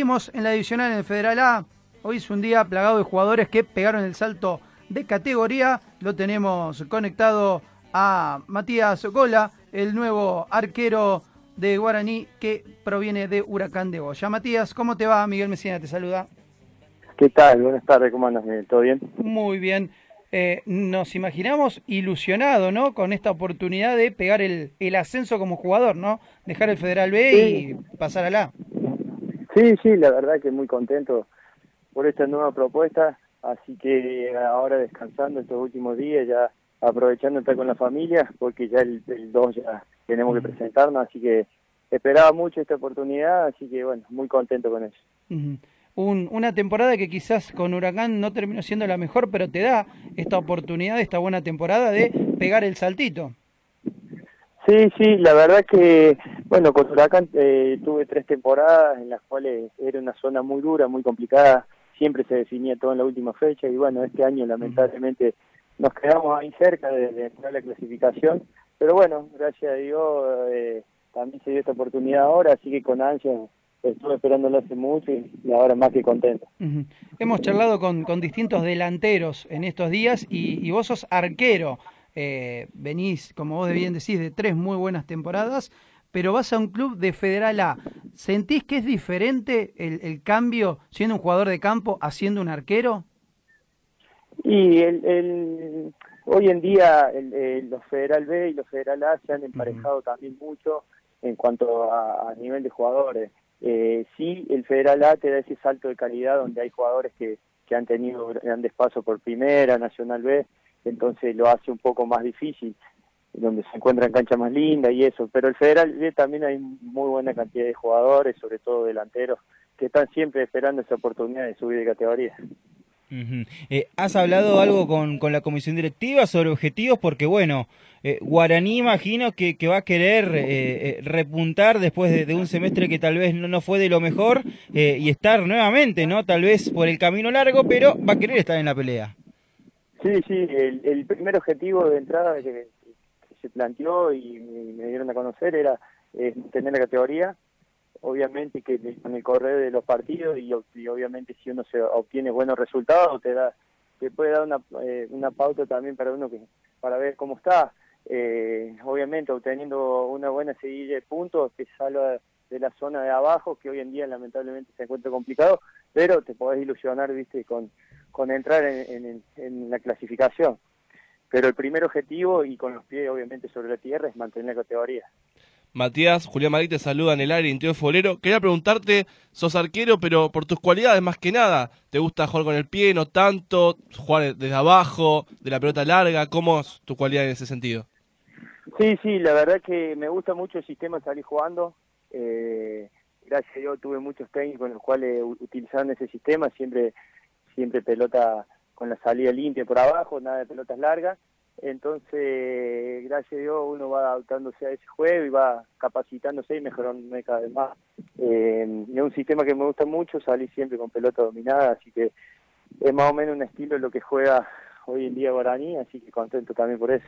Seguimos en la divisional en el Federal A. Hoy es un día plagado de jugadores que pegaron el salto de categoría. Lo tenemos conectado a Matías Gola, el nuevo arquero de Guaraní que proviene de Huracán de Boya. Matías, ¿cómo te va? Miguel Mesina te saluda. ¿Qué tal? Buenas tardes, ¿cómo andas? ¿Todo bien? Muy bien. Eh, nos imaginamos ilusionado, ¿no? Con esta oportunidad de pegar el, el ascenso como jugador, ¿no? Dejar el Federal B y pasar a la. Sí, sí, la verdad que muy contento por esta nueva propuesta, así que ahora descansando estos últimos días, ya aprovechando estar con la familia, porque ya el, 2 ya tenemos que presentarnos, así que esperaba mucho esta oportunidad, así que bueno, muy contento con eso. Un, una temporada que quizás con Huracán no terminó siendo la mejor, pero te da esta oportunidad, esta buena temporada de pegar el saltito. Sí, sí, la verdad que, bueno, con Huracán eh, tuve tres temporadas en las cuales era una zona muy dura, muy complicada, siempre se definía todo en la última fecha y bueno, este año lamentablemente nos quedamos ahí cerca de, de la clasificación, pero bueno, gracias a Dios eh, también se dio esta oportunidad ahora, así que con ansia estuve esperándolo hace mucho y, ahora más que contento. Hemos charlado con, distintos delanteros en estos días y, y vos sos arquero. Eh, venís, como vos bien decís, de tres muy buenas temporadas, pero vas a un club de Federal A. ¿Sentís que es diferente el, cambio siendo un jugador de campo a siendo un arquero? Y el, hoy en día los Federal B y los Federal A se han emparejado también mucho en cuanto a, nivel de jugadores. Eh, sí, el Federal A te da ese salto de calidad donde hay jugadores que, que han tenido grandes pasos por primera, Nacional B, entonces lo hace un poco más difícil, donde se encuentra en cancha más linda y eso. Pero el Federal B también hay muy buena cantidad de jugadores, sobre todo delanteros, que están siempre esperando esa oportunidad de subir de categoría. Eh, ¿Has hablado algo con, con, la comisión directiva sobre objetivos? Porque bueno, eh, Guaraní imagino que, que, va a querer eh, repuntar después de, un semestre que tal vez no, no fue de lo mejor y estar nuevamente, ¿no? Tal vez por el camino largo, pero va a querer estar en la pelea. Sí, sí, el, el primer objetivo de entrada que, se planteó y me, dieron a conocer era eh, tener la categoría, obviamente que con el correr de los partidos y, obviamente si uno se obtiene buenos resultados te da te puede dar una, eh, una pauta también para uno que para ver cómo está eh, obviamente obteniendo una buena seguida de puntos que salga de la zona de abajo que hoy en día lamentablemente se encuentra complicado pero te podés ilusionar viste con con entrar en, la clasificación. Pero el primer objetivo, y con los pies obviamente sobre la tierra, es mantener la categoría. Matías, Julián Marí te saluda en el área interior futbolero. Quería preguntarte, sos arquero, pero por tus cualidades más que nada, ¿te gusta jugar con el pie, no tanto, jugar desde abajo, de la pelota larga? ¿Cómo es tu cualidad en ese sentido? Sí, sí, la verdad que me gusta mucho el sistema de salir jugando. Eh, gracias a Dios tuve muchos técnicos en los cuales utilizaron ese sistema, siempre siempre pelota con la salida limpia por abajo, nada de pelotas largas. Entonces, gracias a Dios, uno va adaptándose a ese juego y va capacitándose y mejorando cada vez más. Eh, es un sistema que me gusta mucho, salir siempre con pelota dominada, así que es más o menos un estilo lo que juega hoy en día Guaraní, así que contento también por eso.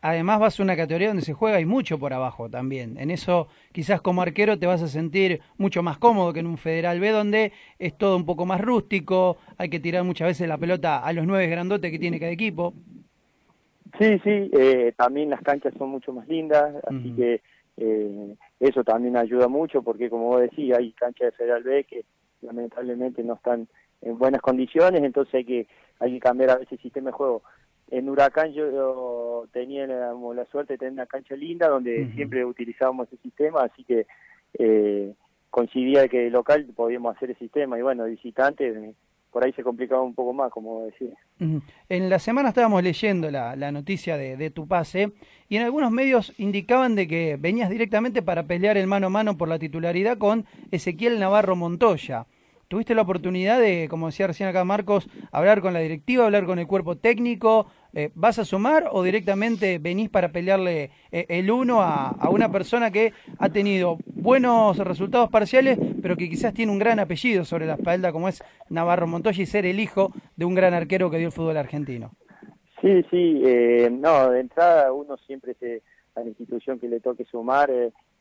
Además vas a una categoría donde se juega y mucho por abajo también. En eso quizás como arquero te vas a sentir mucho más cómodo que en un Federal B donde es todo un poco más rústico, hay que tirar muchas veces la pelota a los nueve grandotes que tiene cada equipo. Sí, sí, eh, también las canchas son mucho más lindas, así que eh, eso también ayuda mucho porque como vos decís, hay canchas de Federal B que lamentablemente no están en buenas condiciones, entonces hay que hay que cambiar a veces el sistema de juego. En Huracán yo, tenía la, suerte de tener una cancha linda donde siempre utilizábamos ese sistema, así que eh, coincidía que de local podíamos hacer el sistema y bueno, visitante eh, por ahí se complicaba un poco más, como decía. En la semana estábamos leyendo la, la noticia de, de, tu pase y en algunos medios indicaban de que venías directamente para pelear el mano a mano por la titularidad con Ezequiel Navarro Montoya. ¿Tuviste la oportunidad de, como decía recién acá Marcos, hablar con la directiva, hablar con el cuerpo técnico? Eh, ¿Vas a sumar o directamente venís para pelearle eh, el uno a, una persona que ha tenido buenos resultados parciales, pero que quizás tiene un gran apellido sobre la espalda, como es Navarro Montoya, y ser el hijo de un gran arquero que dio el fútbol argentino? Sí, sí, eh, no, de entrada uno siempre se, a la institución que le toque sumar,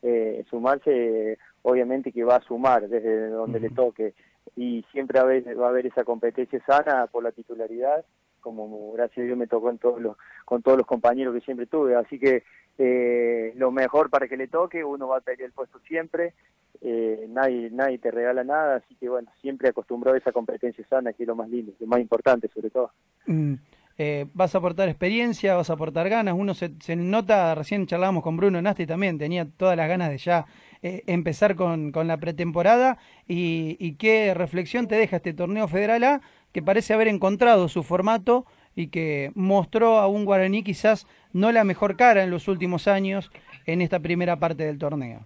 eh, sumarse, obviamente que va a sumar desde donde le toque y siempre va a, haber, esa competencia sana por la titularidad, como gracias a Dios me tocó en todos los, con todos los compañeros que siempre tuve, así que eh, lo mejor para que le toque, uno va a pelear el puesto siempre, eh, nadie, nadie te regala nada, así que bueno, siempre acostumbrado a esa competencia sana, que es lo más lindo, lo más importante sobre todo. Mm. Eh, vas a aportar experiencia, vas a aportar ganas. Uno se, nota, recién charlábamos con Bruno Nasti también, tenía todas las ganas de ya eh, empezar con, con, la pretemporada. Y, qué reflexión te deja este torneo federal A, que parece haber encontrado su formato y que mostró a un guaraní quizás no la mejor cara en los últimos años en esta primera parte del torneo.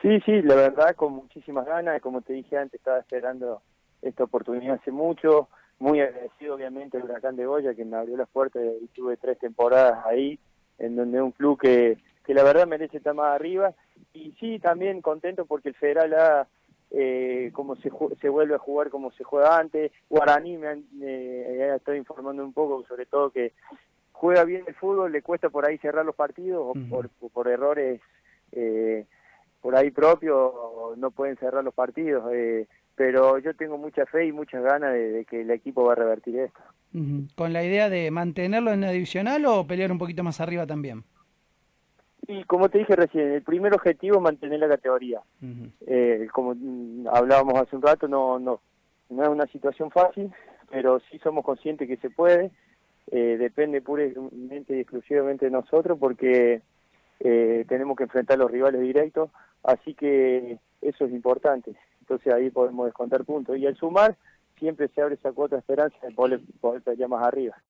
Sí, sí, la verdad, con muchísimas ganas. Como te dije antes, estaba esperando esta oportunidad hace mucho muy agradecido obviamente al Huracán de Goya que me abrió las puertas y tuve tres temporadas ahí en donde un club que, que la verdad merece estar más arriba y sí también contento porque el Federal ha eh, como se, se vuelve a jugar como se juega antes Guaraní me eh, estoy informando un poco sobre todo que juega bien el fútbol le cuesta por ahí cerrar los partidos o por, por errores eh, por ahí propios no pueden cerrar los partidos eh, pero yo tengo mucha fe y muchas ganas de, que el equipo va a revertir esto. ¿Con la idea de mantenerlo en la divisional o pelear un poquito más arriba también? Y como te dije recién, el primer objetivo es mantener la categoría. Eh, como hablábamos hace un rato, no, no, no es una situación fácil, pero sí somos conscientes que se puede. Eh, depende puramente y exclusivamente de nosotros porque eh, tenemos que enfrentar a los rivales directos, así que eso es importante entonces ahí podemos descontar puntos. Y al sumar, siempre se abre esa cuota de esperanza de poder, poder pelear más arriba.